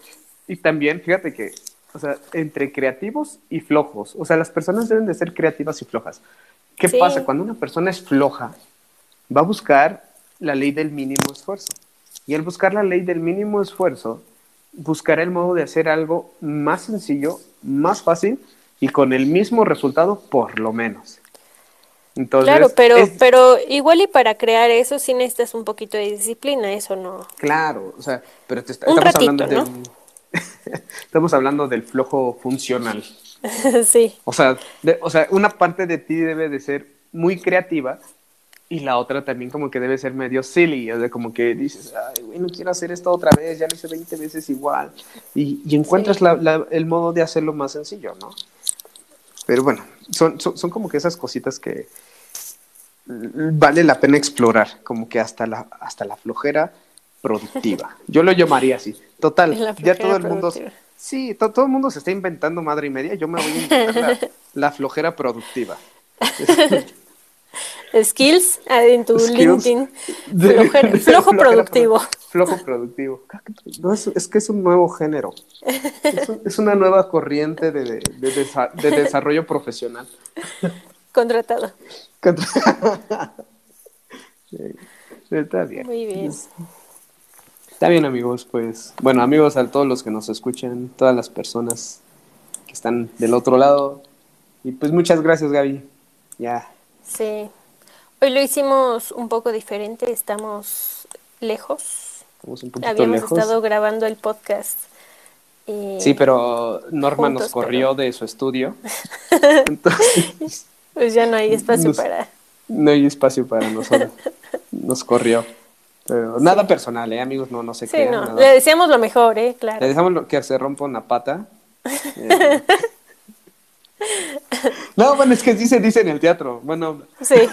y también, fíjate que, o sea, entre creativos y flojos, o sea, las personas deben de ser creativas y flojas. ¿Qué Sí. pasa? Cuando una persona es floja, va a buscar la ley del mínimo esfuerzo. Y al buscar la ley del mínimo esfuerzo, buscará el modo de hacer algo más sencillo, más fácil y con el mismo resultado, por lo menos. Entonces, Claro, pero, es- pero igual y para crear eso sí necesitas un poquito de disciplina, eso no. Claro, o sea, pero te está- Un estamos ratito, hablando ¿no? estamos hablando del flojo funcional. sí, O sea, de- o sea, una parte de ti debe de ser muy creativa y la otra también como que debe ser medio silly, o sea, como que dices, ay, güey, no quiero hacer esto otra vez, ya lo hice 20 veces igual. Y, y encuentras Sí. la- la- el modo de hacerlo más sencillo, ¿no? Pero bueno, son, son, son como que esas cositas que mm, vale la pena explorar, como que hasta la, hasta la flojera productiva. Yo lo llamaría así. Total, ya todo el mundo... productiva. Sí, to- todo el mundo se está inventando madre y media. Yo me voy a inventar la, la flojera productiva. Skills ah, en tu Skills LinkedIn. de- flojo productivo. pro- flojo productivo. No, es, es que es un nuevo género. Es, un- es una nueva corriente de, de- de desa- de desarrollo profesional. Contratado. Sí, Está bien. Muy bien. Está bien, amigos. Pues, bueno, amigos, a todos los que nos escuchan, todas las personas que están del otro lado. Y pues muchas gracias, Gaby. Ya, Sí. Hoy lo hicimos un poco diferente. Estamos lejos. estamos un poquito Habíamos lejos. estado grabando el podcast. y- Sí, pero Norma nos corrió de su estudio. Entonces, Pues ya no hay espacio Nos- para. no hay espacio para nosotros. Nos corrió. Pero nada personal, ¿eh, amigos? No, no se Sí, crean. no. nada. Le deseamos lo mejor, ¿eh? Le Claro. dejamos lo- que se rompa una pata. Eh, No, bueno, es que sí se dice en el teatro. Bueno, Sí.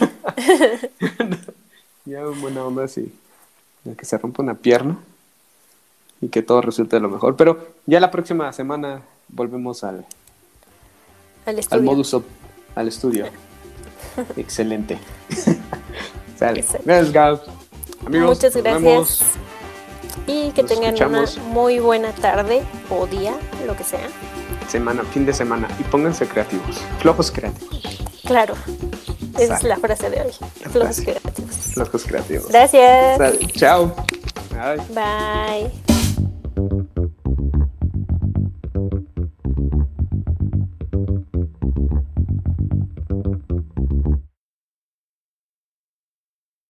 ya buena onda sí. Que se rompa una pierna y que todo resulte lo mejor. Pero ya la próxima semana volvemos al, Al al modus op- al estudio. Excelente. Sale. Exacto. Gracias, Gab. Amigos, Muchas gracias. vemos. Y que Nos tengan escuchamos. una muy buena tarde o día, lo que sea. Semana, fin de semana. Y pónganse creativos. Flojos creativos. Claro. Esa es la frase de hoy. Flojos creativos. Flojos creativos. Gracias. Chao. Bye. Bye.